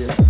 Где?